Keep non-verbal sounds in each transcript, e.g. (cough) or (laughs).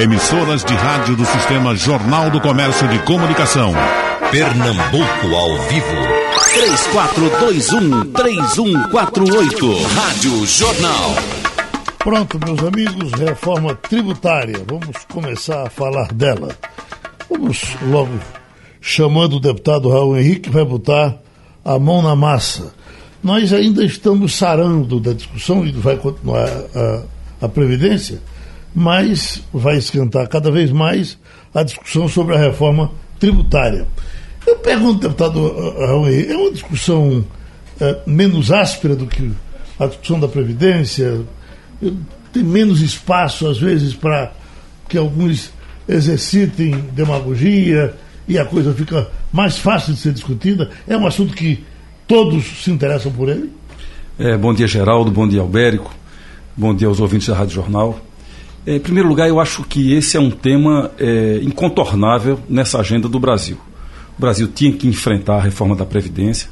Emissoras de rádio do Sistema Jornal do Comércio de Comunicação. Pernambuco ao vivo. 3421-3148. Rádio Jornal. Pronto, meus amigos, reforma tributária. Vamos começar a falar dela. Vamos logo chamando o deputado Raul Henrique, que vai botar a mão na massa. Nós ainda estamos sarando da discussão e vai continuar a, a Previdência mas vai esquentar cada vez mais a discussão sobre a reforma tributária. Eu pergunto, deputado Raul, é uma discussão é, menos áspera do que a discussão da Previdência? Tem menos espaço, às vezes, para que alguns exercitem demagogia e a coisa fica mais fácil de ser discutida? É um assunto que todos se interessam por ele? É, bom dia, Geraldo. Bom dia, Albérico. Bom dia aos ouvintes da Rádio Jornal. É, em primeiro lugar, eu acho que esse é um tema é, incontornável nessa agenda do Brasil. O Brasil tinha que enfrentar a reforma da Previdência.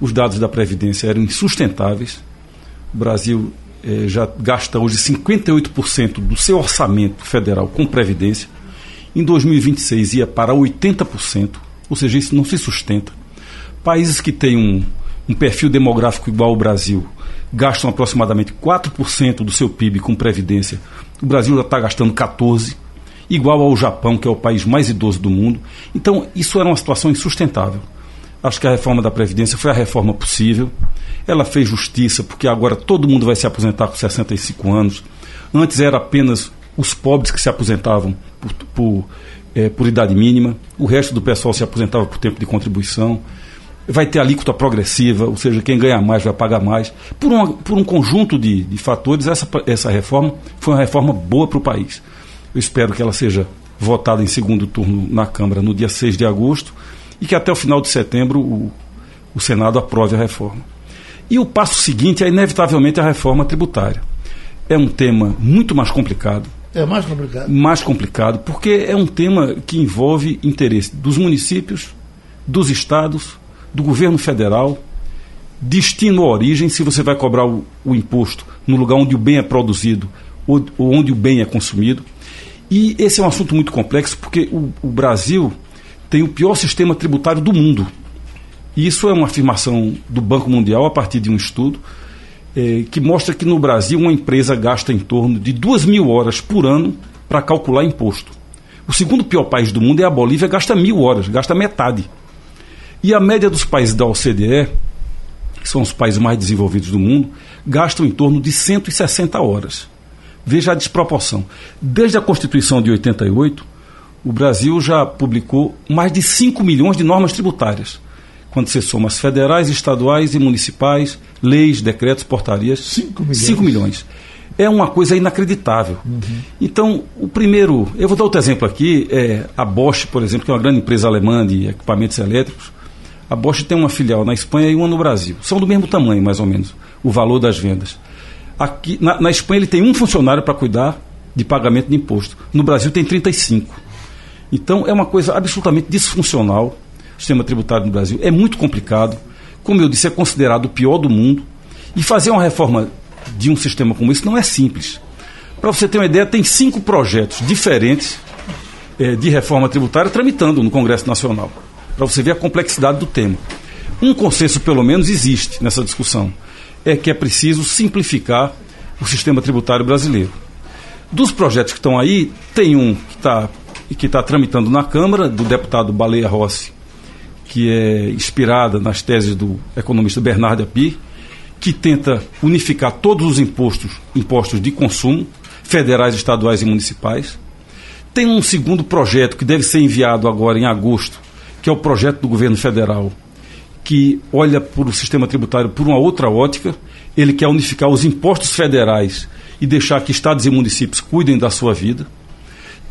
Os dados da Previdência eram insustentáveis. O Brasil é, já gasta hoje 58% do seu orçamento federal com Previdência. Em 2026 ia para 80%, ou seja, isso não se sustenta. Países que têm um, um perfil demográfico igual ao Brasil gastam aproximadamente 4% do seu PIB com Previdência o Brasil já está gastando 14, igual ao Japão, que é o país mais idoso do mundo. Então, isso era uma situação insustentável. Acho que a reforma da Previdência foi a reforma possível. Ela fez justiça, porque agora todo mundo vai se aposentar com 65 anos. Antes era apenas os pobres que se aposentavam por, por, é, por idade mínima, o resto do pessoal se aposentava por tempo de contribuição vai ter alíquota progressiva, ou seja, quem ganha mais vai pagar mais. Por, uma, por um conjunto de, de fatores, essa, essa reforma foi uma reforma boa para o país. Eu espero que ela seja votada em segundo turno na Câmara no dia 6 de agosto e que até o final de setembro o, o Senado aprove a reforma. E o passo seguinte é, inevitavelmente, a reforma tributária. É um tema muito mais complicado. É mais complicado. Mais complicado, porque é um tema que envolve interesse dos municípios, dos estados do governo federal, destino ou origem, se você vai cobrar o, o imposto no lugar onde o bem é produzido ou, ou, onde o bem é consumido. E esse é um assunto muito complexo porque o, o Brasil tem o pior sistema tributário do mundo. Isso é uma afirmação do Banco Mundial a partir de um estudo eh, que mostra que no Brasil uma empresa gasta em torno de duas mil horas por ano para calcular imposto. O segundo pior país do mundo é a Bolívia, gasta mil horas, gasta metade. E a média dos países da OCDE, que são os países mais desenvolvidos do mundo, gastam em torno de 160 horas. Veja a desproporção. Desde a Constituição de 88, o Brasil já publicou mais de 5 milhões de normas tributárias. Quando você soma as federais, estaduais e municipais, leis, decretos, portarias. 5 milhões. 5 milhões. É uma coisa inacreditável. Uhum. Então, o primeiro. Eu vou dar outro exemplo aqui. É a Bosch, por exemplo, que é uma grande empresa alemã de equipamentos elétricos a Bosch tem uma filial na Espanha e uma no Brasil. São do mesmo tamanho, mais ou menos, o valor das vendas. Aqui, na, na Espanha ele tem um funcionário para cuidar de pagamento de imposto. No Brasil tem 35. Então é uma coisa absolutamente disfuncional o sistema tributário no Brasil. É muito complicado. Como eu disse, é considerado o pior do mundo. E fazer uma reforma de um sistema como esse não é simples. Para você ter uma ideia, tem cinco projetos diferentes é, de reforma tributária tramitando no Congresso Nacional para você ver a complexidade do tema. Um consenso, pelo menos, existe nessa discussão: é que é preciso simplificar o sistema tributário brasileiro. Dos projetos que estão aí, tem um que está que tá tramitando na Câmara, do deputado Baleia Rossi, que é inspirada nas teses do economista Bernardo Api, que tenta unificar todos os impostos, impostos de consumo, federais, estaduais e municipais. Tem um segundo projeto que deve ser enviado agora em agosto que é o projeto do governo federal, que olha para o sistema tributário por uma outra ótica. Ele quer unificar os impostos federais e deixar que estados e municípios cuidem da sua vida.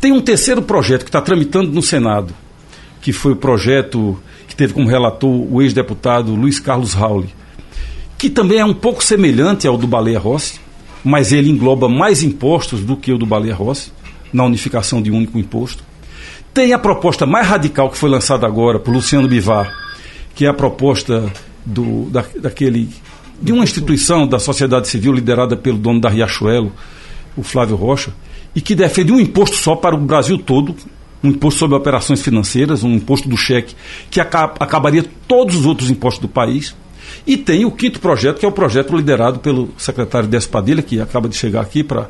Tem um terceiro projeto que está tramitando no Senado, que foi o projeto que teve como relator o ex-deputado Luiz Carlos Rauli, que também é um pouco semelhante ao do Baleia Rossi, mas ele engloba mais impostos do que o do Baleia Rossi, na unificação de um único imposto. Tem a proposta mais radical que foi lançada agora por Luciano Bivar, que é a proposta do, da, daquele, de uma instituição da sociedade civil liderada pelo dono da Riachuelo, o Flávio Rocha, e que defende um imposto só para o Brasil todo, um imposto sobre operações financeiras, um imposto do cheque, que acaba, acabaria todos os outros impostos do país. E tem o quinto projeto, que é o projeto liderado pelo secretário Décio Padilha, que acaba de chegar aqui para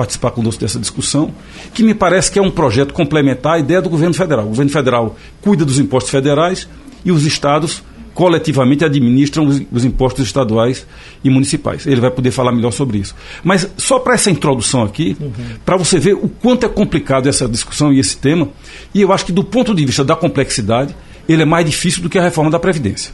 participar conosco dessa discussão, que me parece que é um projeto complementar à ideia do governo federal. O governo federal cuida dos impostos federais e os estados coletivamente administram os, os, impostos estaduais e municipais. Ele vai poder falar melhor sobre isso. Mas só para essa introdução aqui, uhum. para você ver o quanto é complicado essa discussão e esse tema, e eu acho que do ponto de vista da complexidade, ele é mais difícil do que a reforma da Previdência.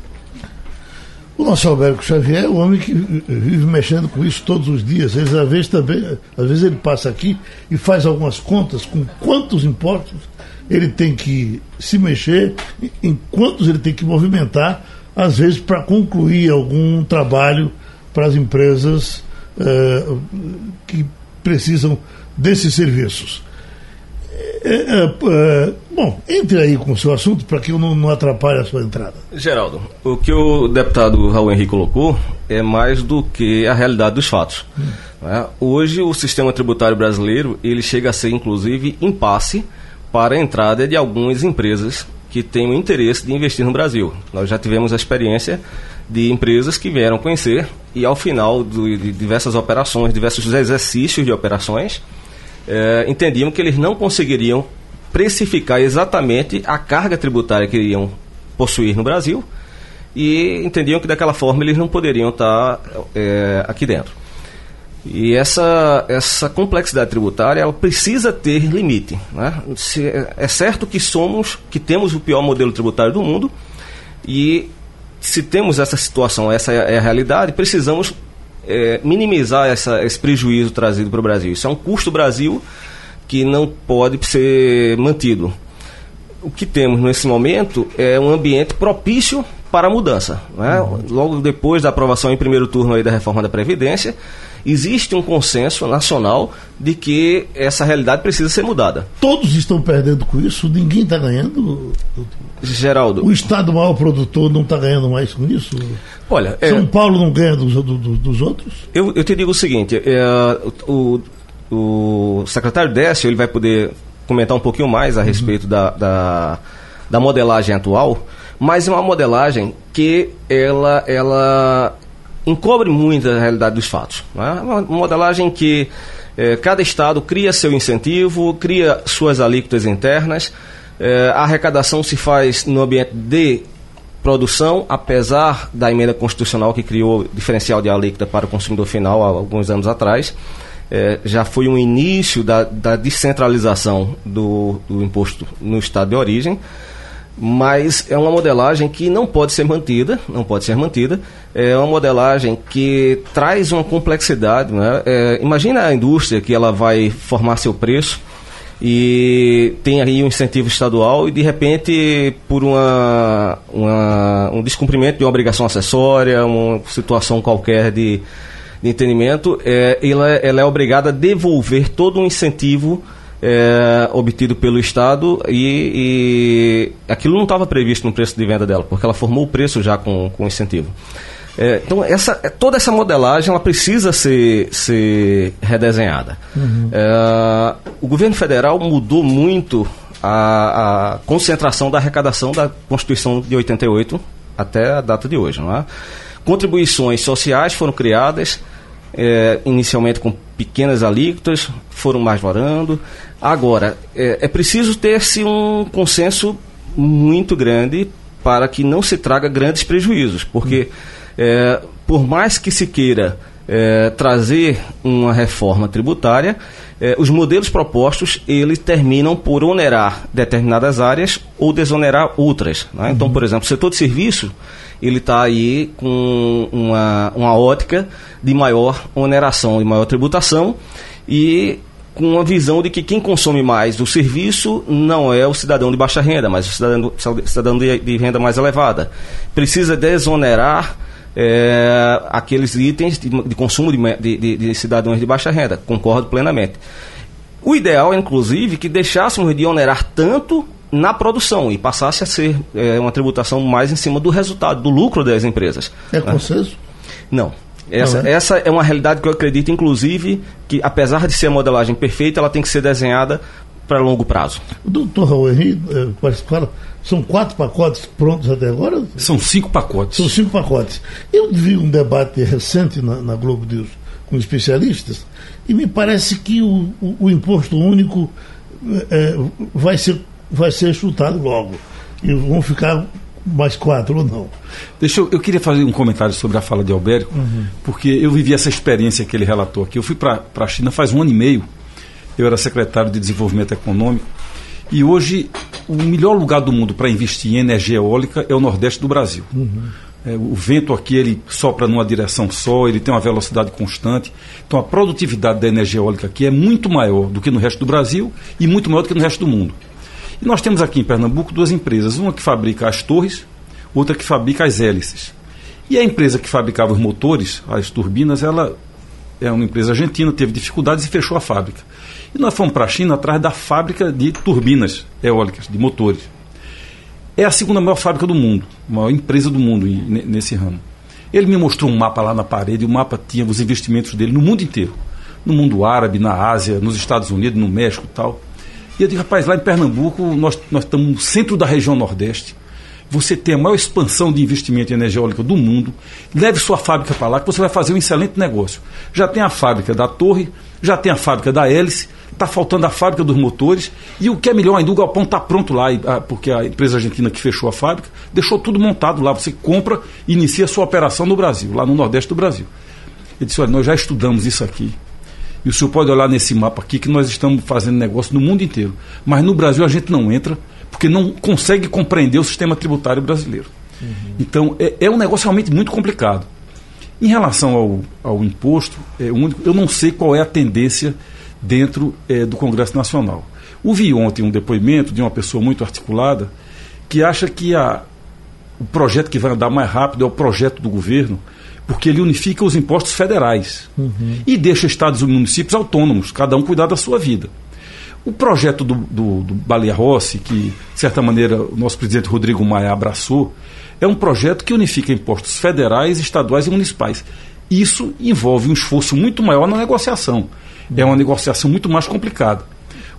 O nosso Alberto Xavier é o homem que vive mexendo com isso todos os dias. Às vezes, também, às vezes ele passa aqui e faz algumas contas com quantos impostos ele tem que se mexer, em quantos ele tem que movimentar, às vezes para concluir algum trabalho para as empresas eh, que precisam desses serviços. É, é, é, bom, entre aí com o seu assunto para que eu não, não atrapalhe a sua entrada. Geraldo, o que o deputado Raul Henrique colocou é mais do que a realidade dos fatos. Hum. Né? Hoje o sistema tributário brasileiro ele chega a ser inclusive impasse para a entrada de algumas empresas que têm o interesse de investir no Brasil. Nós já tivemos a experiência de empresas que vieram conhecer e ao final de diversas operações, diversos exercícios de operações, é, entendiam que eles não conseguiriam precificar exatamente a carga tributária que iriam possuir no Brasil e entendiam que daquela forma eles não poderiam estar é, aqui dentro. E essa, essa complexidade tributária ela precisa ter limite. Né? Se, é certo que somos, que temos o pior modelo tributário do mundo e se temos essa situação, essa é a realidade, precisamos é, minimizar essa, esse prejuízo trazido para o Brasil. Isso é um custo Brasil que não pode ser mantido. O que temos nesse momento é um ambiente propício para a mudança. Né? Uhum. Logo depois da aprovação em primeiro turno aí da reforma da Previdência, existe um consenso nacional de que essa realidade precisa ser mudada. Todos estão perdendo com isso? Ninguém está ganhando? Geraldo. O Estado maior produtor não está ganhando mais com isso? Olha, São é... Paulo não ganha dos, dos, dos outros? Eu, eu, te digo o seguinte: é, o, o secretário Décio ele vai poder comentar um pouquinho mais a uhum. respeito da, da, da modelagem atual, mas é uma modelagem que ela, ela encobre muito a realidade dos fatos. Né? Uma modelagem que eh, cada estado cria seu incentivo, cria suas alíquotas internas, eh, a arrecadação se faz no ambiente de produção, apesar da emenda constitucional que criou diferencial de alíquota para o consumidor final há alguns anos atrás. Eh, já foi um início da, da descentralização do, do imposto no estado de origem mas é uma modelagem que não pode ser mantida, não pode ser mantida. É uma modelagem que traz uma complexidade. Né? É, imagina a indústria que ela vai formar seu preço e tem aí um incentivo estadual e de repente por uma, uma um descumprimento de uma obrigação acessória, uma situação qualquer de, de entendimento, é, ela, ela é obrigada a devolver todo um incentivo é, obtido pelo Estado e, e aquilo não estava previsto no preço de venda dela, porque ela formou o preço já com, com incentivo. É, então, essa, é, toda essa modelagem ela precisa ser, ser redesenhada. Uhum. É, o governo federal mudou muito a, a, concentração da arrecadação da Constituição de 88 até a data de hoje. Não é? Contribuições sociais foram criadas, é, inicialmente com pequenas alíquotas, foram mais varando. Agora, é, é preciso ter-se um consenso muito grande para que não se traga grandes prejuízos, porque é, por mais que se queira é, trazer uma reforma tributária, é, os modelos propostos eles terminam por onerar determinadas áreas ou desonerar outras. Né? Então, por exemplo, o setor de serviço ele está aí com uma, uma ótica de maior oneração, de maior tributação e com uma visão de que quem consome mais o serviço não é o cidadão de baixa renda, mas o cidadão, cidadão de, de renda mais elevada. Precisa desonerar é, aqueles itens de, de consumo de, de, de, cidadãos de baixa renda. Concordo plenamente. O ideal é, inclusive, que deixássemos de onerar tanto na produção e passasse a ser é, uma tributação mais em cima do resultado, do lucro das empresas. É consenso? Não. Essa, é? essa é uma realidade que eu acredito, inclusive, que apesar de ser a modelagem perfeita, ela tem que ser desenhada para longo prazo. O doutor Raul Henrique, eh, parece que fala, são quatro pacotes prontos até agora? São cinco pacotes. São cinco pacotes. Eu vi um debate recente na, na Globo News com especialistas e me parece que o, o- o imposto único eh, vai, ser, vai ser chutado logo. E vão ficar mais quatro ou não. Deixa eu, eu queria fazer um comentário sobre a fala de Albérico, porque eu vivi essa experiência que ele relatou aqui. Eu fui para a China faz um ano e meio, eu era secretário de Desenvolvimento Econômico, e hoje o melhor lugar do mundo para investir em energia eólica é o Nordeste do Brasil. É, o vento aqui ele sopra numa direção só, ele tem uma velocidade constante. Então a produtividade da energia eólica aqui é muito maior do que no resto do Brasil e muito maior do que no resto do mundo. E nós temos aqui em Pernambuco duas empresas, uma que fabrica as torres, outra que fabrica as hélices. E a empresa que fabricava os motores, as turbinas, ela é uma empresa argentina, teve dificuldades e fechou a fábrica. E nós fomos para a China atrás da fábrica de turbinas eólicas, de motores. É a segunda maior fábrica do mundo, maior empresa do mundo nesse ramo. Ele me mostrou um mapa lá na parede, o mapa tinha os investimentos dele no mundo inteiro. No mundo árabe, na Ásia, nos Estados Unidos, no México tal. E eu digo, rapaz, lá em Pernambuco, nós, nós estamos no centro da região Nordeste. Você tem a maior expansão de investimento em energia eólica do mundo. Leve sua fábrica para lá, que você vai fazer um excelente negócio. Já tem a fábrica da torre, já tem a fábrica da hélice, está faltando a fábrica dos motores. E o que é melhor ainda, o galpão está pronto lá, porque a empresa argentina que fechou a fábrica deixou tudo montado lá. Você compra e inicia a sua operação no Brasil, lá no Nordeste do Brasil. Ele disse: olha, nós já estudamos isso aqui. E o senhor pode olhar nesse mapa aqui que nós estamos fazendo negócio no mundo inteiro. Mas no Brasil a gente não entra porque não consegue compreender o sistema tributário brasileiro. Então é, é um negócio realmente muito complicado. Em relação ao, ao imposto, é, único- eu não sei qual é a tendência dentro é, do Congresso Nacional. Ouvi ontem um depoimento de uma pessoa muito articulada que acha que a, o projeto que vai andar mais rápido é o projeto do governo, porque ele unifica os impostos federais e deixa estados e municípios autônomos, cada um cuidar da sua vida. O projeto do, do, do Baleia Rossi, que, de certa maneira, o nosso presidente Rodrigo Maia abraçou, é um projeto que unifica impostos federais, estaduais e municipais. Isso envolve um esforço muito maior na negociação. É uma negociação muito mais complicada.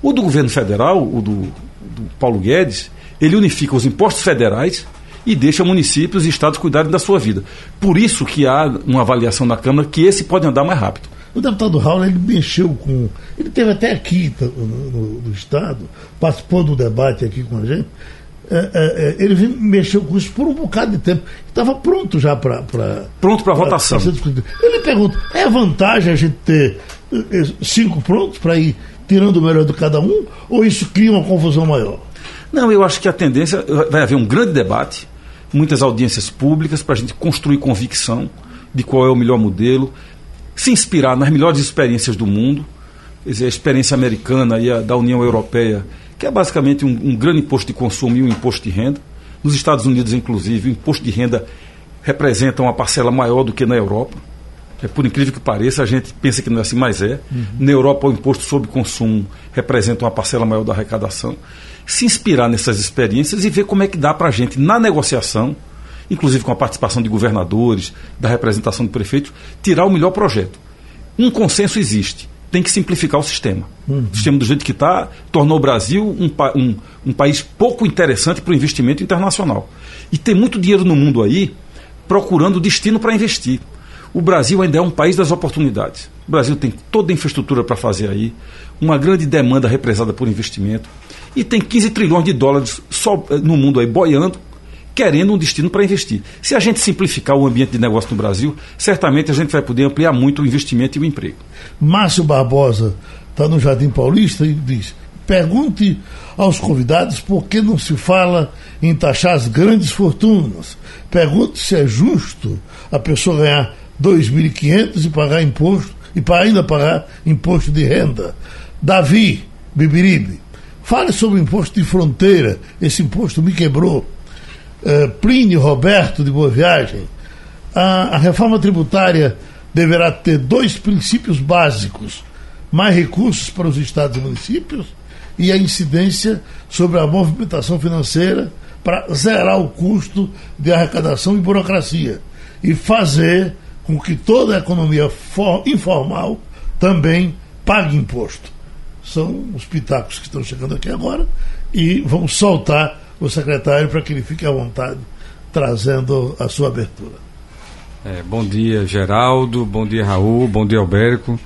O do governo federal, o do, do Paulo Guedes, ele unifica os impostos federais e deixa municípios e estados cuidarem da sua vida. Por isso que há uma avaliação na Câmara que esse pode andar mais rápido. O deputado Raul, ele mexeu com. Ele teve até aqui no, no- no Estado, participou do debate aqui com a gente. É, é, é, ele mexeu com isso por um bocado de tempo. Estava pronto já para. Pronto para votação. Ele pergunta: é vantagem a gente ter eh, cinco prontos para ir tirando o melhor de cada um? Ou isso cria uma confusão maior? Não, eu acho que a tendência vai haver um grande debate, muitas audiências públicas para a gente construir convicção de qual é o melhor modelo, se inspirar nas melhores experiências do mundo, quer dizer, a experiência americana e a da União Europeia, que é basicamente um, um grande imposto de consumo e um imposto de renda. Nos Estados Unidos, inclusive, o imposto de renda representa uma parcela maior do que na Europa. É, por incrível que pareça, a gente pensa que não é assim, mas é. Na Europa, o imposto sobre consumo representa uma parcela maior da arrecadação. Se inspirar nessas experiências e ver como é que dá para a gente, na negociação, inclusive com a participação de governadores, da representação de prefeitos, tirar o melhor projeto. Um consenso existe. Tem que simplificar o sistema. O sistema do jeito que está tornou o Brasil um, um- um país pouco interessante para o investimento internacional. E tem muito dinheiro no mundo aí procurando destino para investir. O Brasil ainda é um país das oportunidades. O Brasil tem toda a infraestrutura para fazer aí, uma grande demanda represada por investimento, e tem 15 trilhões de dólares só eh, no mundo aí boiando, querendo um destino para investir. Se a gente simplificar o ambiente de negócio no Brasil, certamente a gente vai poder ampliar muito o investimento e o emprego. Márcio Barbosa está no Jardim Paulista e diz: pergunte aos convidados por que não se fala em taxar as grandes fortunas. Pergunte se é justo a pessoa ganhar 2.500 e pagar imposto e para ainda pagar imposto de renda. Davi Bibiribe, fale sobre o imposto de fronteira. Esse imposto me quebrou. Eh, Plínio Roberto de Boa Viagem, a, a reforma tributária deverá ter dois princípios básicos: mais recursos para os estados e municípios e a incidência sobre a movimentação financeira para zerar o custo de arrecadação e burocracia e fazer com que toda a economia for, informal também pague imposto. São os pitacos que estão chegando aqui agora e vamos soltar o secretário para que ele fique à vontade trazendo a sua abertura. É, bom dia, Geraldo. Bom dia, Raul. Bom dia, Alberto.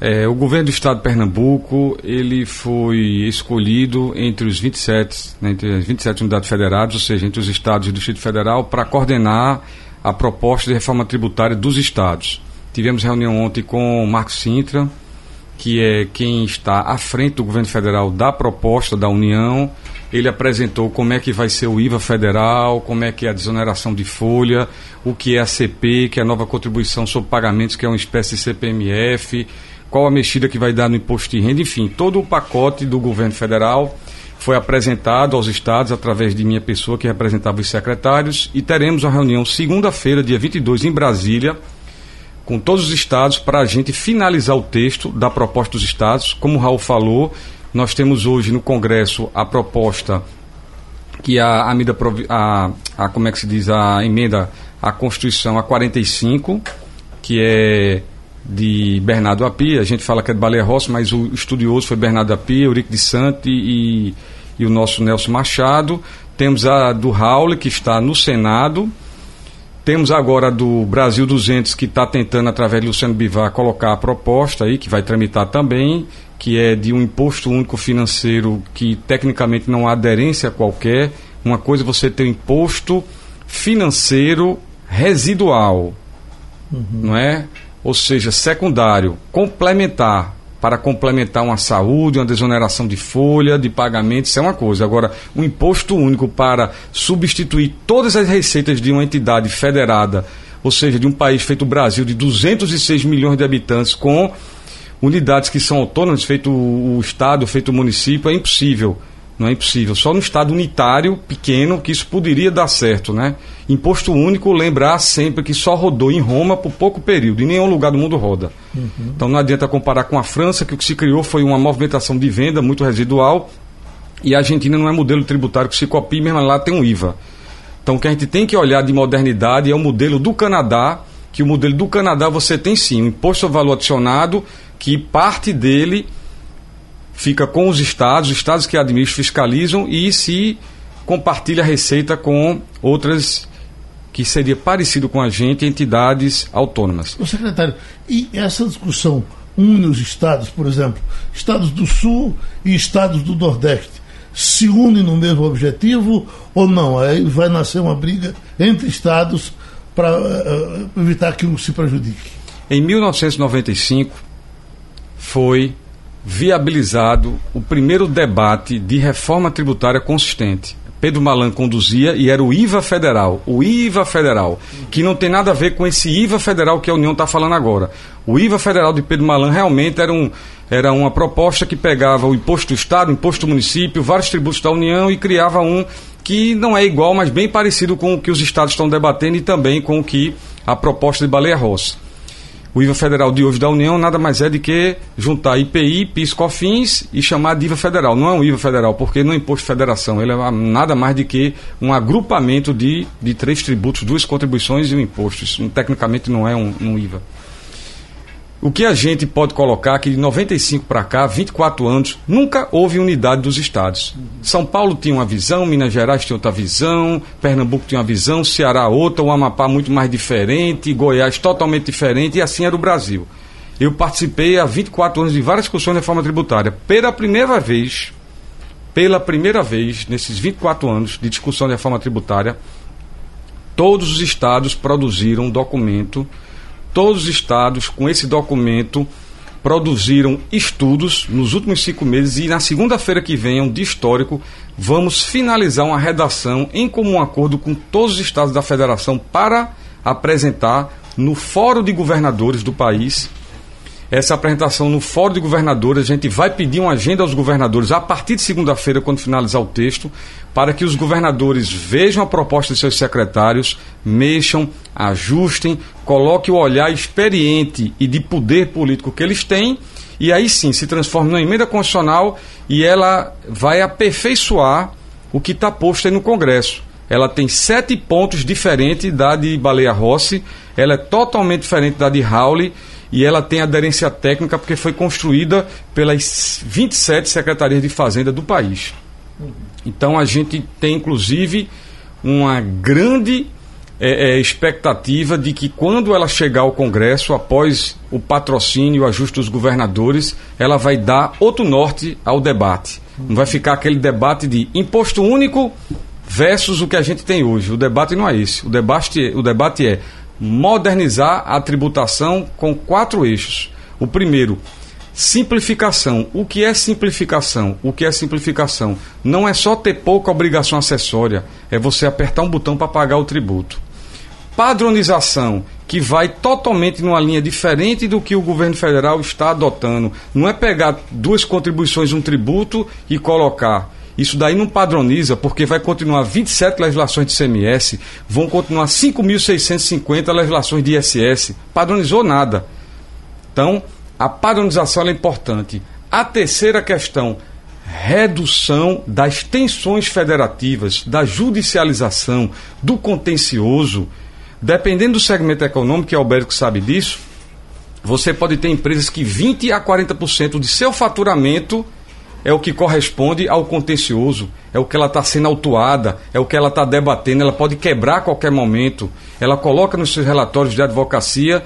É, o governo do estado de Pernambuco ele foi escolhido entre os 27, né, entre as 27 unidades federadas, ou seja, entre os estados e o Distrito Federal, para coordenar a proposta de reforma tributária dos estados. Tivemos reunião ontem com o Marcos Sintra, que é quem está à frente do governo federal da proposta da União. Ele apresentou como é que vai ser o IVA federal, como é que é a desoneração de folha, o que é a CP, que é a nova contribuição sobre pagamentos, que é uma espécie de CPMF, qual a mexida que vai dar no imposto de renda, enfim, todo o pacote do governo federal foi apresentado aos estados através de minha pessoa que representava os secretários e teremos uma reunião segunda-feira, dia 22, em Brasília, com todos os estados para a gente finalizar o texto da proposta dos estados. Como o Raul falou, nós temos hoje no Congresso a proposta que a, a, a, a como é que se diz a emenda à Constituição a 45, que é de Bernardo Api, a gente fala que é de Baleia Rossi, mas o estudioso foi Bernardo Api, Eurico de Sante e, e o nosso Nelson Machado. Temos a do Raul, que está no Senado, temos agora do Brasil 200 que está tentando, através de Luciano Bivar, colocar a proposta aí, que vai tramitar também, que é de um imposto único financeiro que tecnicamente não há aderência qualquer. Uma coisa é você ter um imposto financeiro residual, uhum. não é? Ou seja, secundário, complementar para complementar uma saúde, uma desoneração de folha, de pagamento, isso é uma coisa. Agora, um imposto único para substituir todas as receitas de uma entidade federada, ou seja, de um país feito o Brasil, de 206 milhões de habitantes, com unidades que são autônomas, feito o Estado, feito o município, é impossível. Não é impossível. Só no Estado unitário, pequeno, que isso poderia dar certo, né? Imposto único, lembrar sempre que só rodou em Roma por pouco período, em nenhum lugar do mundo roda. Uhum. Então não adianta comparar com a França, que o que se criou foi uma movimentação de venda muito residual, e a Argentina não é modelo tributário que se copia, mesmo lá tem um IVA. Então o que a gente tem que olhar de modernidade é o modelo do Canadá, que o modelo do Canadá você tem sim, um imposto sobre valor adicionado, que parte dele fica com os estados, os estados que administram fiscalizam e se compartilha a receita com outras que seria parecido com a gente, entidades autônomas. O secretário, e essa discussão une os estados, por exemplo, estados do Sul e estados do Nordeste, se unem no mesmo objetivo ou não? Aí vai nascer uma briga entre estados para uh, evitar que um se prejudique. Em 1995 foi viabilizado o primeiro debate de reforma tributária consistente. Pedro Malan conduzia e era o IVA federal, o IVA federal, que não tem nada a ver com esse IVA federal que a União está falando agora. O IVA federal de Pedro Malan realmente era, um, era uma proposta que pegava o imposto do Estado, imposto do município, vários tributos da União e criava um que não é igual, mas bem parecido com o que os estados estão debatendo e também com o que a proposta de Baleia Rossi. O IVA federal de hoje da União nada mais é do que juntar IPI, PIS, COFINS e chamar de IVA federal. Não é um IVA federal, porque não é imposto de federação. Ele é nada mais do que um agrupamento de, de três tributos, duas contribuições e um imposto. Isso tecnicamente não é um, um IVA. O que a gente pode colocar que de 95 para cá, 24 anos, nunca houve unidade dos estados. São Paulo tinha uma visão, Minas Gerais tinha outra visão, Pernambuco tinha uma visão, Ceará outra, o Amapá muito mais diferente, Goiás totalmente diferente, e assim era o Brasil. Eu participei há 24 anos de várias discussões de reforma tributária. Pela primeira vez, pela primeira vez, nesses 24 anos de discussão de reforma tributária, todos os estados produziram um documento todos os estados, com esse documento, produziram estudos nos últimos cinco meses e na segunda-feira que vem, um dia histórico, vamos finalizar uma redação em comum acordo com todos os estados da federação para apresentar no Fórum de Governadores do país essa apresentação no Fórum de Governadores. A gente vai pedir uma agenda aos governadores a partir de segunda-feira, quando finalizar o texto, para que os governadores vejam a proposta de seus secretários, mexam, ajustem, coloquem o olhar experiente e de poder político que eles têm, e aí sim se transforme numa emenda constitucional e ela vai aperfeiçoar o que está posto aí no Congresso. ela tem sete pontos diferentes da de Baleia Rossi, ela é totalmente diferente da de Rauli e ela tem aderência técnica porque foi construída pelas 27 secretarias de fazenda do país. Então a gente tem inclusive uma grande é, é, expectativa de que quando ela chegar ao Congresso, após o patrocínio e o ajuste dos governadores, ela vai dar outro norte ao debate. Não vai ficar aquele debate de imposto único versus o que a gente tem hoje. O debate não é esse. O debate, o debate é modernizar a tributação com quatro eixos. O primeiro, Simplificação. O que é simplificação? O que é simplificação? Não é só ter pouca obrigação acessória, é você apertar um botão para pagar o tributo. Padronização, que vai totalmente numa linha diferente do que o governo federal está adotando. Não é pegar duas contribuições, um tributo e colocar. Isso daí não padroniza, porque vai continuar 27 legislações de CMS, vão continuar 5.650 legislações de ISS. Padronizou nada. Então, a padronização é importante. A terceira questão, redução das tensões federativas, da judicialização, do contencioso. Dependendo do segmento econômico, que Alberto sabe disso, você pode ter empresas que 20 a 40% de seu faturamento é o que corresponde ao contencioso, é o que ela está sendo autuada, é o que ela está debatendo, ela pode quebrar a qualquer momento. Ela coloca nos seus relatórios de advocacia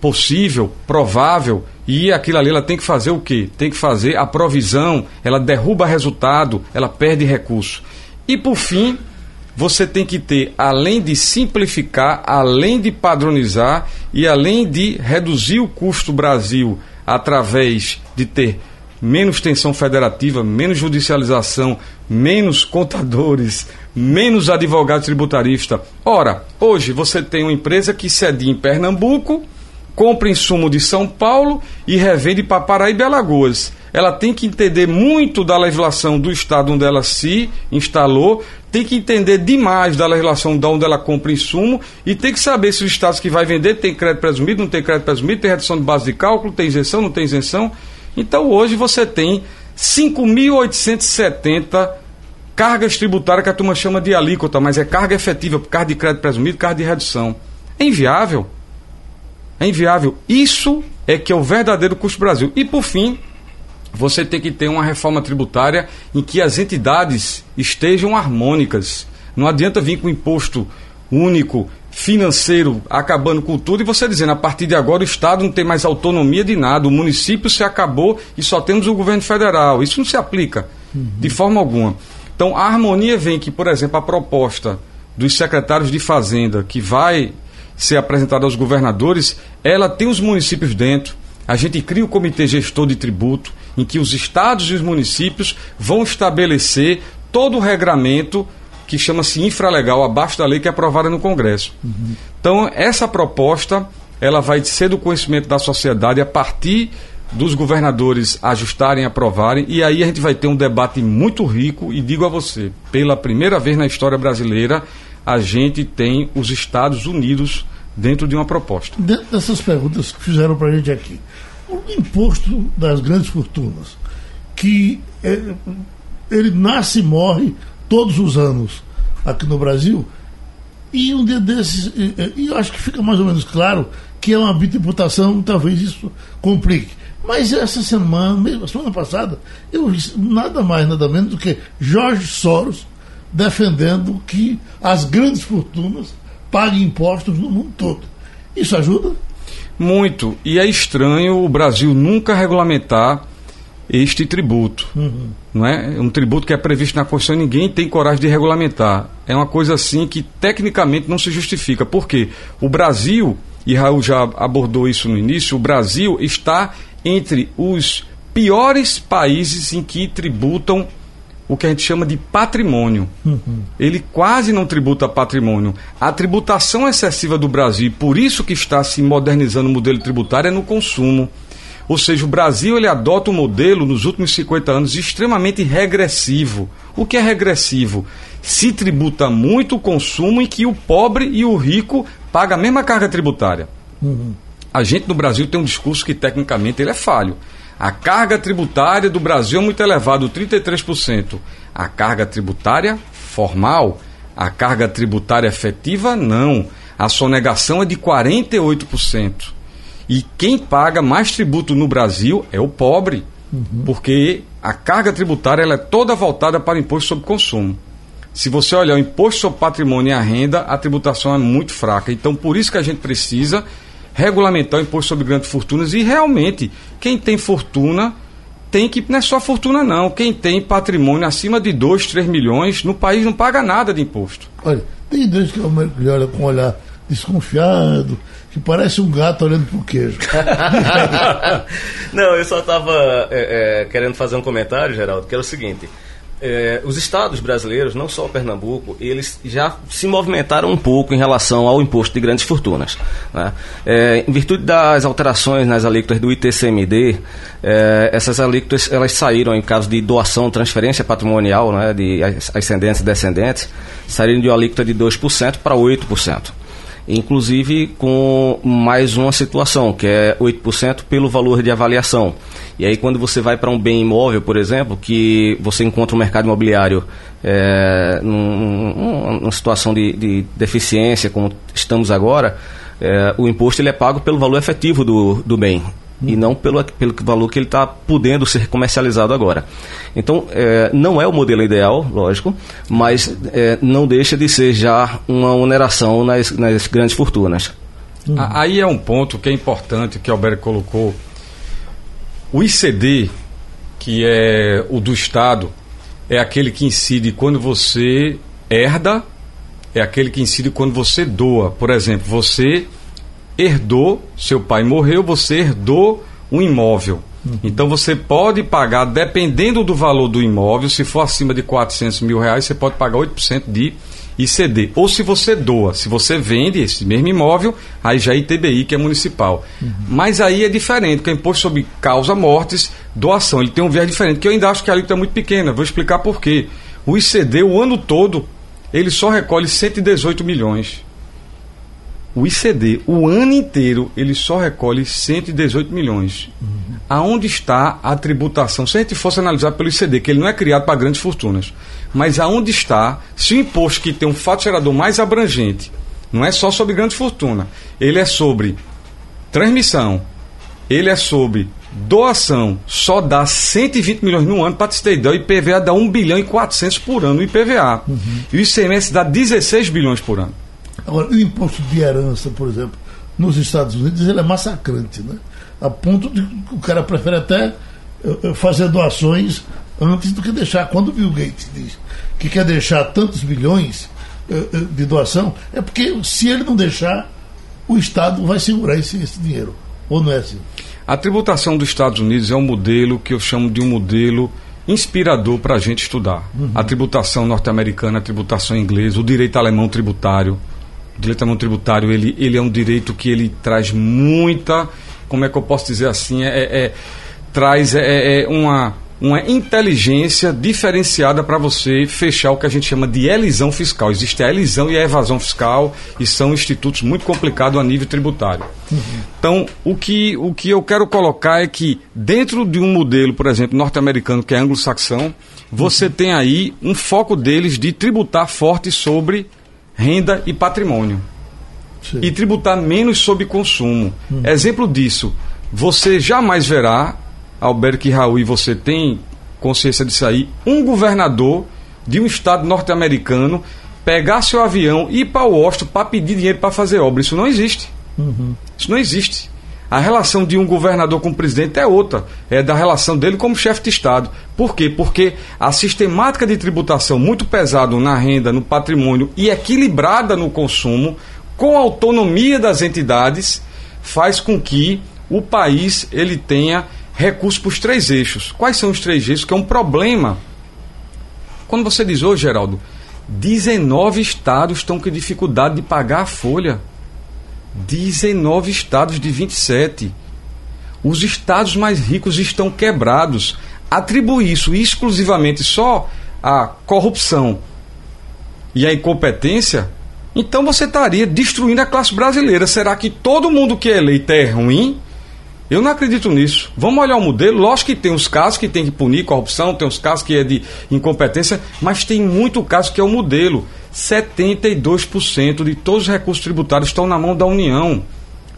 possível, provável, e aquilo ali ela tem que fazer o quê? Tem que fazer a provisão, ela derruba resultado, ela perde recurso. E por fim, você tem que ter, além de simplificar, além de padronizar e além de reduzir o custo Brasil através de ter menos tensão federativa, menos judicialização, menos contadores, menos advogados tributaristas. Ora, hoje você tem uma empresa que cedia em Pernambuco, compra insumo de São Paulo e revende para Paraíba e Alagoas. Ela tem que entender muito da legislação do estado onde ela se instalou, tem que entender demais da legislação de onde ela compra insumo e tem que saber se os estados que vai vender tem crédito presumido, não tem crédito presumido, tem redução de base de cálculo, tem isenção, não tem isenção. Então hoje você tem 5.870 cargas tributárias que a turma chama de alíquota, mas é carga efetiva, carga de crédito presumido, carga de redução. É inviável. É inviável. Isso é que é o verdadeiro custo Brasil. E por fim, você tem que ter uma reforma tributária em que as entidades estejam harmônicas. Não adianta vir com imposto único, financeiro, acabando com tudo, e você dizendo, a partir de agora o Estado não tem mais autonomia de nada, o município se acabou e só temos o governo federal. Isso não se aplica uhum. de forma alguma. Então a harmonia vem que, por exemplo, a proposta dos secretários de Fazenda, que vai ser apresentada aos governadores, ela tem os municípios dentro. A gente cria o comitê gestor de tributo, em que os estados e os municípios vão estabelecer todo o regramento que chama-se infralegal, abaixo da lei que é aprovada no Congresso. Uhum. Então, essa proposta ela vai ser do conhecimento da sociedade a partir dos governadores ajustarem, aprovarem, e aí a gente vai ter um debate muito rico, e digo a você, pela primeira vez na história brasileira, a gente tem os Estados Unidos dentro de uma proposta. Dentro dessas perguntas que fizeram para a gente aqui, o imposto das grandes fortunas, que é, ele nasce e morre todos os anos aqui no Brasil, e um dia desses, e, eu acho que fica mais ou menos claro que é uma imputação, talvez isso complique. Mas essa semana, mesmo a semana passada, eu vi nada mais, nada menos do que Jorge Soros defendendo que as grandes fortunas paguem impostos no mundo todo. Isso ajuda? Muito. E é estranho o Brasil nunca regulamentar este tributo. Uhum. Não é? um tributo que é previsto na Constituição e ninguém tem coragem de regulamentar. É uma coisa assim que tecnicamente não se justifica. Por quê? O Brasil, e Raul já abordou isso no início, o Brasil está entre os piores países em que tributam o que a gente chama de patrimônio. Uhum. Ele quase não tributa patrimônio. A tributação excessiva do Brasil, por isso que está se modernizando o modelo tributário, é no consumo. Ou seja, o Brasil ele adota um modelo nos últimos 50 anos extremamente regressivo. O que é regressivo? Se tributa muito o consumo em que o pobre e o rico pagam a mesma carga tributária. Uhum. A gente no Brasil tem um discurso que tecnicamente ele é falho. A carga tributária do Brasil é muito elevada, 33%. A carga tributária formal, A carga tributária efetiva, não. A sonegação é de 48%. E quem paga mais tributo no Brasil é o pobre, uhum. porque a carga tributária ela é toda voltada para o imposto sobre consumo. Se você olhar o imposto sobre patrimônio e a renda, a tributação é muito fraca. Então, por isso que a gente precisa regulamentar o imposto sobre grandes fortunas e realmente quem tem fortuna tem que. Não é só fortuna, não. Quem tem patrimônio acima de 2, 3 milhões no país não paga nada de imposto. Olha, tem dois que olha com olhar desconfiado, que parece um gato olhando pro queijo. (laughs) não, eu só estava é, é, querendo fazer um comentário, Geraldo, que era o seguinte é, os estados brasileiros, não só Pernambuco, eles já se movimentaram um pouco em relação ao imposto de grandes fortunas. Né? É, em virtude das alterações nas alíquotas do ITCMD, é, essas alíquotas elas saíram em caso de doação, transferência patrimonial né, de ascendentes e descendentes, saíram de uma alíquota de 2% para 8% inclusive com mais uma situação, que é 8% pelo valor de avaliação. E aí, quando você vai para um bem imóvel, por exemplo, que você encontra um mercado imobiliário é, num, numa situação de, de, deficiência, como estamos agora, é, o imposto ele é pago pelo valor efetivo do, do bem e não pelo, pelo valor que ele está podendo ser comercializado agora. Então, é, não é o modelo ideal, lógico, mas é, não deixa de ser já uma oneração nas, nas grandes fortunas. Aí é um ponto que é importante que o Alberto colocou. O ICD, que é o do Estado, é aquele que incide quando você herda, é aquele que incide quando você doa. Por exemplo, você herdou, seu pai morreu, você herdou um imóvel. Uhum. Então você pode pagar, dependendo do valor do imóvel, se for acima de 400 mil reais, você pode pagar 8% de ICD. Ou se você doa, se você vende esse mesmo imóvel, aí já é ITBI, que é municipal. Uhum. Mas aí é diferente, porque é imposto sobre causa mortes, doação. Ele tem um viés diferente, que eu ainda acho que a alíquota é muito pequena. Vou explicar por quê. O ICD, o ano todo, ele só recolhe 118 milhões. O ICD, o ano inteiro, ele só recolhe 118 milhões. Uhum. Aonde está a tributação? Se a gente fosse analisar pelo ICD, que ele não é criado para grandes fortunas, mas aonde está, se o imposto que tem um fato gerador mais abrangente, não é só sobre grande fortuna, ele é sobre transmissão, ele é sobre doação, só dá 120 milhões no ano, para te ter ideia, o IPVA dá 1 bilhão e 400 por ano, o IPVA. Uhum. E o ICMS dá 16 bilhões por ano. Agora, o imposto de herança, por exemplo, nos Estados Unidos, ele é massacrante, né? A ponto de que o cara prefere até eh, eh, fazer doações antes do que deixar. Quando o Bill Gates diz que quer deixar tantos bilhões eh, de doação, é porque se ele não deixar, o Estado vai segurar esse, esse dinheiro. Ou não é assim? A tributação dos Estados Unidos é um modelo que eu chamo de um modelo inspirador para a gente estudar. Uhum. A tributação norte-americana, a tributação inglesa, o direito alemão tributário direito tributário ele, ele é um direito que ele traz muita, como é que eu posso dizer assim, é, é, é traz é, é, uma, uma inteligência diferenciada para você fechar o que a gente chama de elisão fiscal. Existe a elisão e a evasão fiscal e são institutos muito complicados a nível tributário. Uhum. Então, o que, o que eu quero colocar é que dentro de um modelo, por exemplo, norte-americano, que é anglo-saxão, você uhum. tem aí um foco deles de tributar forte sobre renda e patrimônio. Sim. E tributar menos sobre consumo. Hum. Exemplo disso, você jamais verá, Alberto e Raul, e você tem consciência disso aí, um governador de um estado norte-americano pegar seu avião e ir para o Washington para pedir dinheiro para fazer obra. Isso não existe. Uhum. Isso não existe. A relação de um governador com o presidente é outra, é da relação dele como chefe de Estado. Por quê? Porque a sistemática de tributação muito pesada na renda, no patrimônio e equilibrada no consumo, com autonomia das entidades, faz com que o país ele tenha recursos para os três eixos. Quais são os três eixos? Que é um problema. Quando você diz, ô Geraldo, 19 estados estão com dificuldade de pagar a folha. 19 estados de 27. Os estados mais ricos estão quebrados. Atribuir isso exclusivamente só à corrupção e à incompetência, então você estaria destruindo a classe brasileira. Será que todo mundo que é eleito é ruim? Eu não acredito nisso. Vamos olhar o modelo. Lógico que tem os casos que tem que punir corrupção, tem os casos que é de incompetência, mas tem muito caso que é o modelo. 72% de todos os recursos tributários estão na mão da União.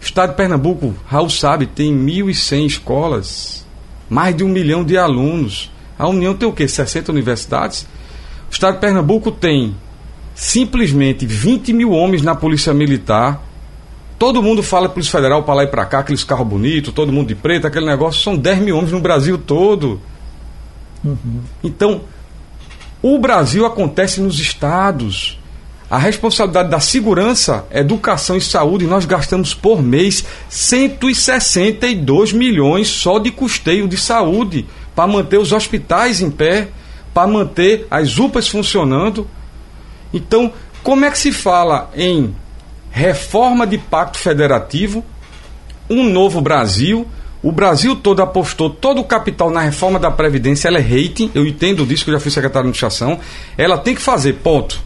O Estado de Pernambuco, Raul sabe, tem 1.100 escolas, mais de um milhão de alunos. A União tem o quê? 60 universidades? O Estado de Pernambuco tem simplesmente 20 mil homens na Polícia Militar. Todo mundo fala Polícia Federal para lá e para cá, aqueles carros bonitos, todo mundo de preto, aquele negócio. São 10 mil homens no Brasil todo. Uhum. Então, o Brasil acontece nos estados. A responsabilidade da segurança, educação e saúde, nós gastamos por mês 162 milhões só de custeio de saúde para manter os hospitais em pé, para manter as UPAs funcionando. Então, como é que se fala em reforma de pacto federativo, um novo Brasil? O Brasil todo apostou todo o capital na reforma da Previdência, ela é rating, eu entendo disso, que eu já fui secretário de administração. Ela tem que fazer, ponto.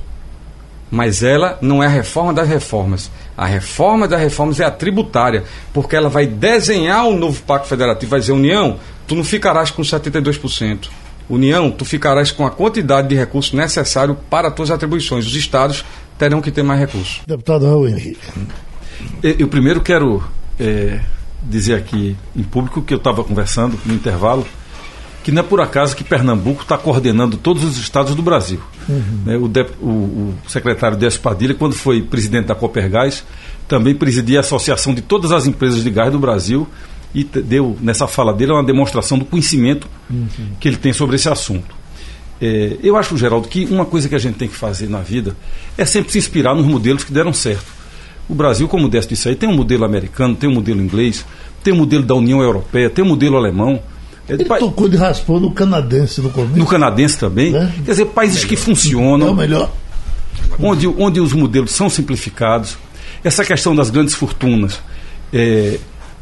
Mas ela não é a reforma das reformas. A reforma das reformas é a tributária, porque ela vai desenhar o novo Pacto Federativo, vai dizer, União, tu não ficarás com 72%. União, tu ficarás com a quantidade de recursos necessário para as tuas atribuições. Os estados terão que ter mais recursos. Deputado Raul Henrique. Eu primeiro quero é, dizer aqui em público que eu estava conversando no intervalo que não é por acaso que Pernambuco está coordenando todos os estados do Brasil. Uhum. Né, o, de, o, o, secretário Décio Padilha, quando foi presidente da Copergás, também presidia a associação de todas as empresas de gás do Brasil e deu, nessa fala dele, uma demonstração do conhecimento uhum. que ele tem sobre esse assunto. É, eu acho, Geraldo, que uma coisa que a gente tem que fazer na vida é sempre se inspirar nos modelos que deram certo. O Brasil, como desse disso aí, tem um modelo americano, tem um modelo inglês, tem um modelo da União Europeia, tem um modelo alemão. Ele pa... tocou de raspão no canadense no começo. No canadense também. É? Quer dizer, países melhor. que funcionam. É o melhor. Onde, onde os modelos são simplificados. Essa questão das grandes fortunas. É,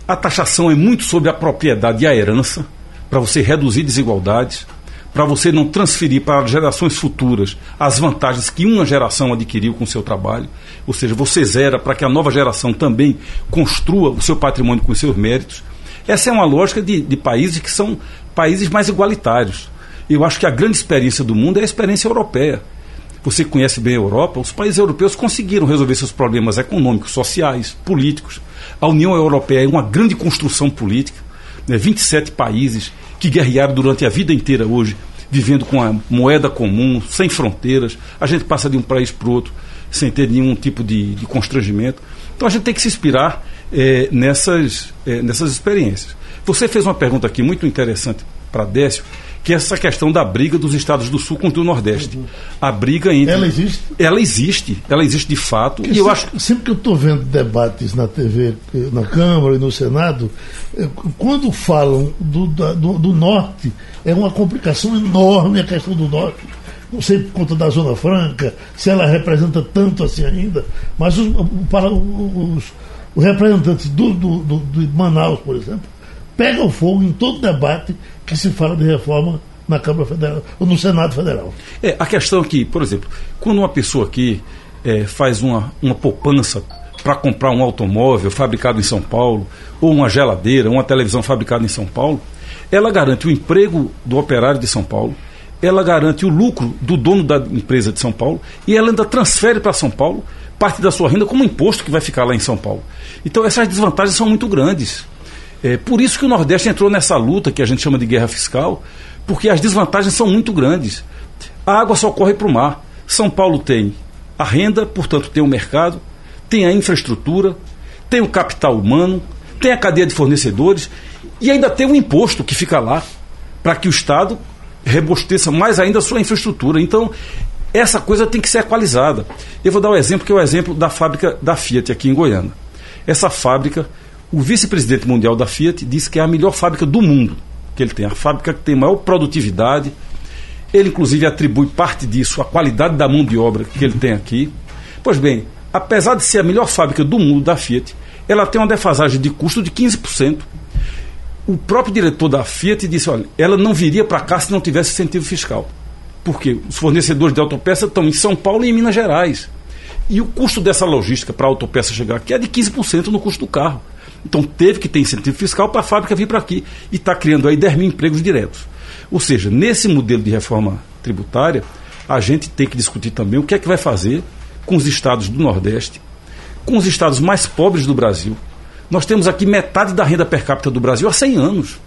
a taxação é muito sobre a propriedade e a herança, para você reduzir desigualdades, para você não transferir para gerações futuras as vantagens que uma geração adquiriu com o seu trabalho. Ou seja, você zera para que a nova geração também construa o seu patrimônio com os seus méritos. Essa é uma lógica de, de países que são países mais igualitários. Eu acho que a grande experiência do mundo é a experiência europeia. Você conhece bem a Europa, os países europeus conseguiram resolver seus problemas econômicos, sociais, políticos. A União Europeia é uma grande construção política. Né? 27 países que guerrearam durante a vida inteira hoje, vivendo com a moeda comum, sem fronteiras. A gente passa de um país para o outro sem ter nenhum tipo de, de constrangimento. Então a gente tem que se inspirar é, nessas, é, nessas experiências. Você fez uma pergunta aqui muito interessante para Décio, que é essa questão da briga dos estados do Sul contra o Nordeste. A briga entre. Ela existe? Ela existe, ela existe de fato. e eu acho... sempre que eu estou vendo debates na TV, na Câmara e no Senado, é, quando falam do, do, do Norte, é uma complicação enorme a questão do Norte não sei por conta da Zona Franca, se ela representa tanto assim ainda, mas os, para os, os representantes do, do, do, de Manaus, por exemplo, pegam fogo em todo debate que se fala de reforma na Câmara Federal ou no Senado Federal. É, a questão é que, por exemplo, quando uma pessoa aqui é, faz uma, uma poupança para comprar um automóvel fabricado em São Paulo, ou uma geladeira, uma televisão fabricada em São Paulo, ela garante o emprego do operário de São Paulo, ela garante o lucro do dono da empresa de São Paulo e ela ainda transfere para São Paulo parte da sua renda como imposto que vai ficar lá em São Paulo. Então essas desvantagens são muito grandes. É por isso que o Nordeste entrou nessa luta que a gente chama de guerra fiscal, porque as desvantagens são muito grandes. A água só corre para o mar. São Paulo tem a renda, portanto tem o mercado, tem a infraestrutura, tem o capital humano, tem a cadeia de fornecedores e ainda tem o imposto que fica lá para que o Estado rebosteça mais ainda a sua infraestrutura. Então, essa coisa tem que ser equalizada. Eu vou dar um exemplo que é o exemplo da fábrica da Fiat aqui em Goiânia. Essa fábrica, o vice-presidente mundial da Fiat disse que é a melhor fábrica do mundo que ele tem, a fábrica que tem maior produtividade. Ele, inclusive, atribui parte disso à qualidade da mão de obra que ele tem aqui. Pois bem, apesar de ser a melhor fábrica do mundo da Fiat, ela tem uma defasagem de custo de 15% o próprio diretor da Fiat disse: olha, ela não viria para cá se não tivesse incentivo fiscal. Porque os fornecedores de autopeça estão em São Paulo e em Minas Gerais. E o custo dessa logística para a autopeça chegar aqui é de 15% no custo do carro. Então teve que ter incentivo fiscal para a fábrica vir para aqui. E está criando aí 10 mil empregos diretos. Ou seja, nesse modelo de reforma tributária, a gente tem que discutir também o que é que vai fazer com os estados do Nordeste, com os estados mais pobres do Brasil. Nós temos aqui metade da renda per capita do Brasil há 100 anos.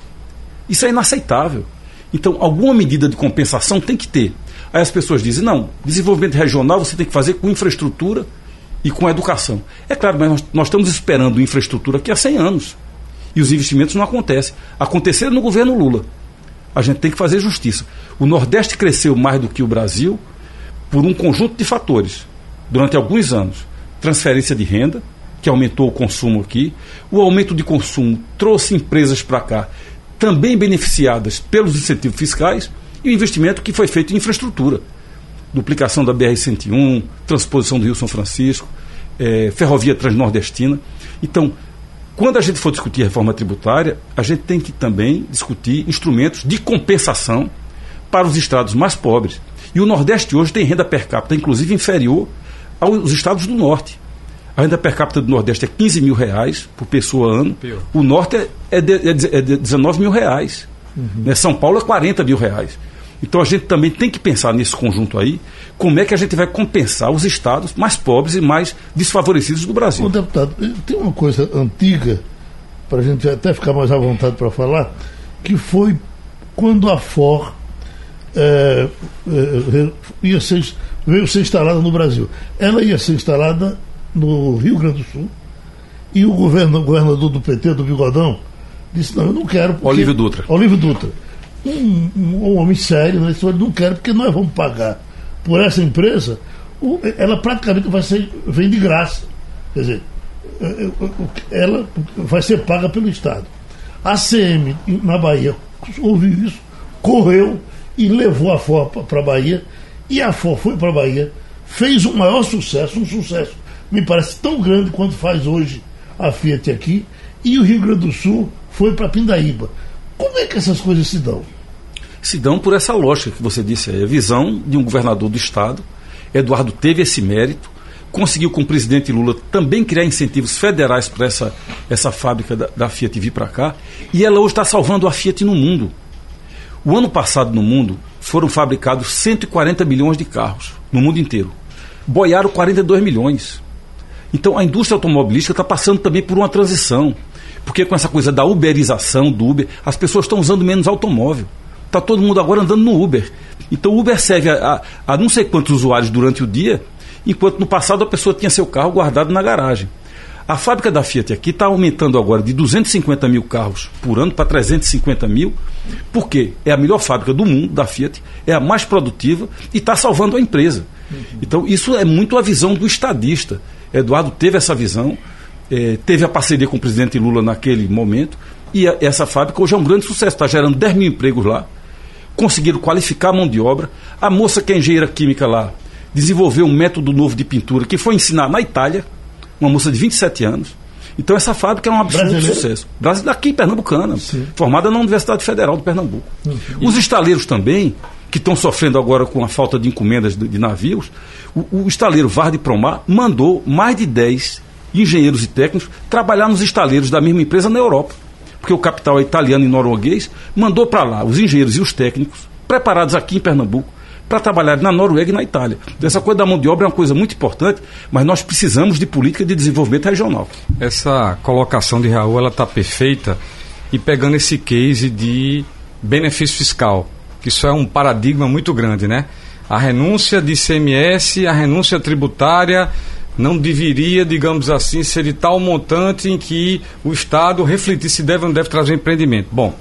Isso é inaceitável. Então, alguma medida de compensação tem que ter. Aí as pessoas dizem: não, desenvolvimento regional você tem que fazer com infraestrutura e com educação. É claro, mas nós, nós estamos esperando infraestrutura aqui há 100 anos. E os investimentos não acontecem. Aconteceram no governo Lula. A gente tem que fazer justiça. O Nordeste cresceu mais do que o Brasil por um conjunto de fatores durante alguns anos. Transferência de renda, que aumentou o consumo aqui. O aumento de consumo trouxe empresas para cá, também beneficiadas pelos incentivos fiscais, e o investimento que foi feito em infraestrutura. Duplicação da BR-101, transposição do Rio São Francisco, é, ferrovia transnordestina. Então, quando a gente for discutir reforma tributária, a gente tem que também discutir instrumentos de compensação para os estados mais pobres. E o Nordeste hoje tem renda per capita, inclusive inferior aos estados do Norte. A renda per capita do Nordeste é 15 mil reais por pessoa ano. Pior. O Norte é, é, de, é, de, é de 19 mil reais. Uhum. Né? São Paulo é 40 mil reais. Então a gente também tem que pensar nesse conjunto aí, como é que a gente vai compensar os estados mais pobres e mais desfavorecidos do Brasil. Ô, deputado, tem uma coisa antiga, para a gente até ficar mais à vontade para falar, que foi quando a FOR é, é, ia ser, veio ser instalada no Brasil. Ela ia ser instalada no Rio Grande do Sul e o, governo, o governador do PT, do Bigodão, disse: Não, eu não quero. Porque... Olívio Dutra. Olívio Dutra um, um homem sério, né? ele não quer porque nós vamos pagar por essa empresa, ela praticamente vai ser, vem de graça. Quer dizer, é, é, ela vai ser paga pelo Estado. A CM na Bahia ouviu isso, correu e levou a FOR para a Bahia, e a FOR foi para a Bahia, fez o maior sucesso, um sucesso, me parece tão grande quanto faz hoje a Fiat aqui, e o Rio Grande do Sul foi para Pindaíba. Como é que essas coisas se dão? Se dão por essa lógica que você disse aí, a visão de um governador do Estado. Eduardo teve esse mérito, conseguiu com o presidente Lula também criar incentivos federais para essa, essa fábrica da, da Fiat vir para cá, e ela hoje está salvando a Fiat no mundo. O ano passado no mundo foram fabricados 140 milhões de carros no mundo inteiro. Boiaram 42 milhões. Então a indústria automobilística está passando também por uma transição. Porque com essa coisa da uberização do Uber, as pessoas estão usando menos automóvel. Está todo mundo agora andando no Uber. Então o Uber serve a, a, a não sei quantos usuários durante o dia, enquanto no passado a pessoa tinha seu carro guardado na garagem. A fábrica da Fiat aqui está aumentando agora de 250 mil carros por ano para 350 mil, porque é a melhor fábrica do mundo da Fiat, é a mais produtiva e está salvando a empresa. Então, isso é muito a visão do estadista. Eduardo teve essa visão, é, teve a parceria com o presidente Lula naquele momento, e a, essa fábrica hoje é um grande sucesso, está gerando 10 mil empregos lá. Conseguiram qualificar a mão de obra. A moça que é engenheira química lá desenvolveu um método novo de pintura que foi ensinar na Itália, uma moça de 27 anos. Então essa fábrica é um absoluto Brasileiro? sucesso. Brasil daqui, pernambucana, Sim. formada na Universidade Federal de Pernambuco. Uhum. Os estaleiros também, que estão sofrendo agora com a falta de encomendas de, de navios, o, o estaleiro Varde Promar mandou mais de 10 engenheiros e técnicos trabalhar nos estaleiros da mesma empresa na Europa. Porque o capital é italiano e norueguês, mandou para lá os engenheiros e os técnicos, preparados aqui em Pernambuco, para trabalhar na Noruega e na Itália. Essa coisa da mão de obra é uma coisa muito importante, mas nós precisamos de política de desenvolvimento regional. Essa colocação de Raul ela está perfeita e pegando esse case de benefício fiscal, que isso é um paradigma muito grande, né? A renúncia de ICMS, a renúncia tributária não deveria, digamos assim, ser de tal montante em que o Estado refletir se deve ou não deve trazer empreendimento. Bom,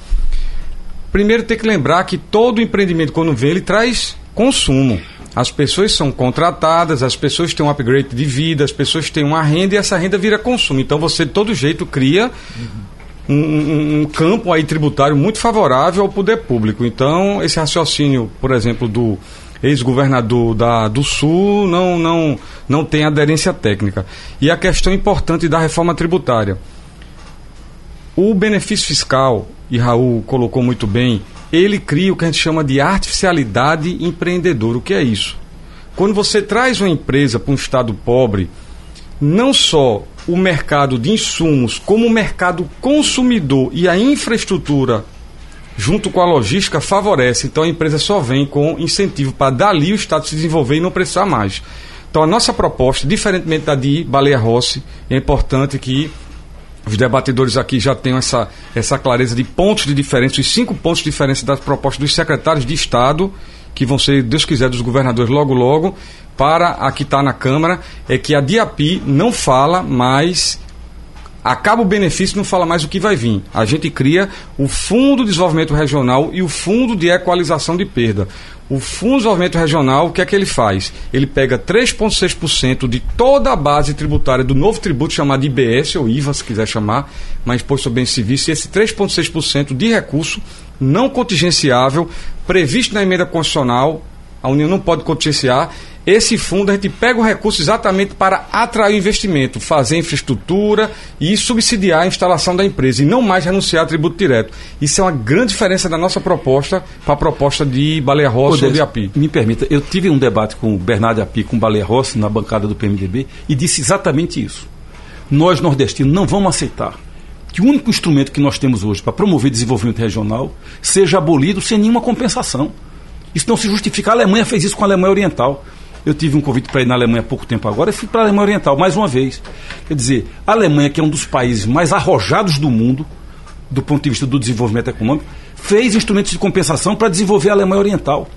primeiro tem que lembrar que todo empreendimento, quando vem, ele traz consumo. As pessoas são contratadas, as pessoas têm um upgrade de vida, as pessoas têm uma renda e essa renda vira consumo. Então você, de todo jeito, cria um, um, um campo aí tributário muito favorável ao poder público. Então, esse raciocínio, por exemplo, do ex-governador do Sul não, não, não tem aderência técnica. E a questão importante da reforma tributária. O benefício fiscal, e Raul colocou muito bem, ele cria o que a gente chama de artificialidade empreendedora. O que é isso? Quando você traz uma empresa para um estado pobre, não só o mercado de insumos, como o mercado consumidor e a infraestrutura junto com a logística, favorece. Então a empresa só vem com incentivo para dali o Estado se desenvolver e não precisar mais. Então a nossa proposta, diferentemente da de Baleia Rossi, é importante que os debatedores aqui já tenham essa, essa clareza de pontos de diferença, os cinco pontos de diferença das propostas dos secretários de Estado, que vão ser, Deus quiser, dos governadores logo logo, para a que está na Câmara, é que a DIAPI não fala mais acaba o benefício não fala mais o que vai vir. A gente cria o Fundo de Desenvolvimento Regional e o Fundo de Equalização de Perda. O Fundo de Desenvolvimento Regional, o que é que ele faz? Ele pega 3,6% de toda a base tributária do novo tributo chamado IBS, ou IVA, se quiser chamar, mas Imposto sobre Bens Civis, e esse 3,6% de recurso não contingenciável, previsto na emenda constitucional, a União não pode contingenciar, esse fundo a gente pega o recurso exatamente para atrair investimento, fazer infraestrutura e subsidiar a instalação da empresa e não mais renunciar a tributo direto. Isso é uma grande diferença da nossa proposta para a proposta de Baleia Rossi ou de API. Me permita, eu tive um debate com o Bernardo Api, com o Baleia Rossi, na bancada do PMDB, e disse exatamente isso. Nós, nordestinos, não vamos aceitar que o único instrumento que nós temos hoje para promover desenvolvimento regional seja abolido sem nenhuma compensação. Isso não se justifica. A Alemanha fez isso com a Alemanha Oriental. Eu tive um convite para ir na Alemanha há pouco tempo agora e fui para a Alemanha Oriental mais uma vez. Quer dizer, a Alemanha, que é um dos países mais arrojados do mundo, do ponto de vista do desenvolvimento econômico, fez instrumentos de compensação para desenvolver a Alemanha Oriental.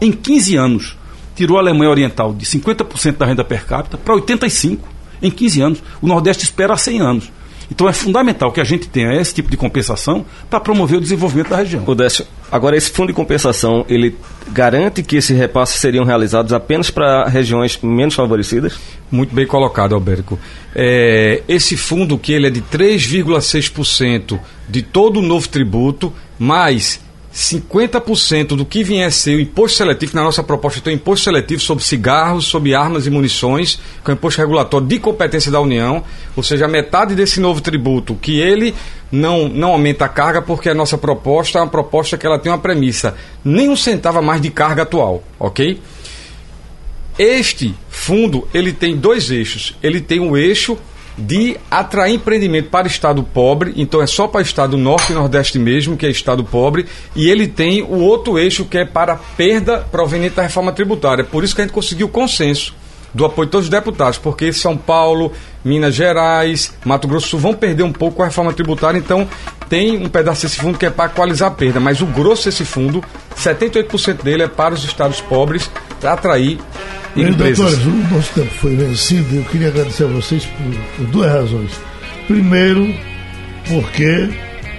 Em 15 anos, tirou a Alemanha Oriental de 50% da renda per capita para 85% em 15 anos. O Nordeste espera há 100 anos. Então é fundamental que a gente tenha esse tipo de compensação para promover o desenvolvimento da região. O Décio, agora esse fundo de compensação, ele garante que esses repasses seriam realizados apenas para regiões menos favorecidas? Muito bem colocado, Alberto. É, esse fundo que ele é de 3,6% de todo o novo tributo, mais 50% do que vier ser o imposto seletivo, na nossa proposta tem imposto seletivo sobre cigarros, sobre armas e munições, que é um imposto regulatório de competência da União, ou seja, metade desse novo tributo, que ele não, não aumenta a carga, porque a nossa proposta é uma proposta que ela tem uma premissa, nem um centavo a mais de carga atual, ok? Este fundo, ele tem dois eixos. Ele tem um eixo de atrair empreendimento para estado pobre, então é só para estado norte e nordeste mesmo, que é estado pobre, e ele tem o outro eixo que é para perda proveniente da reforma tributária. Por isso que a gente conseguiu consenso do apoio de todos os deputados, porque São Paulo, Minas Gerais, Mato Grosso vão perder um pouco a reforma tributária, então tem um pedaço desse fundo que é para equalizar a perda, mas o grosso desse fundo, 78% dele é para os estados pobres, para atrair empresas. Doutores, o nosso tempo foi vencido e eu queria agradecer a vocês por, por duas razões. Primeiro, porque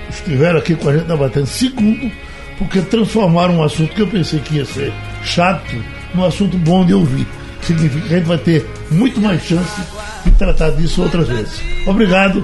estiveram aqui com a gente debatendo. Segundo, porque transformaram um assunto que eu pensei que ia ser chato num assunto bom de ouvir. Significa que a gente vai ter muito mais chance de tratar disso outras vezes. Obrigado.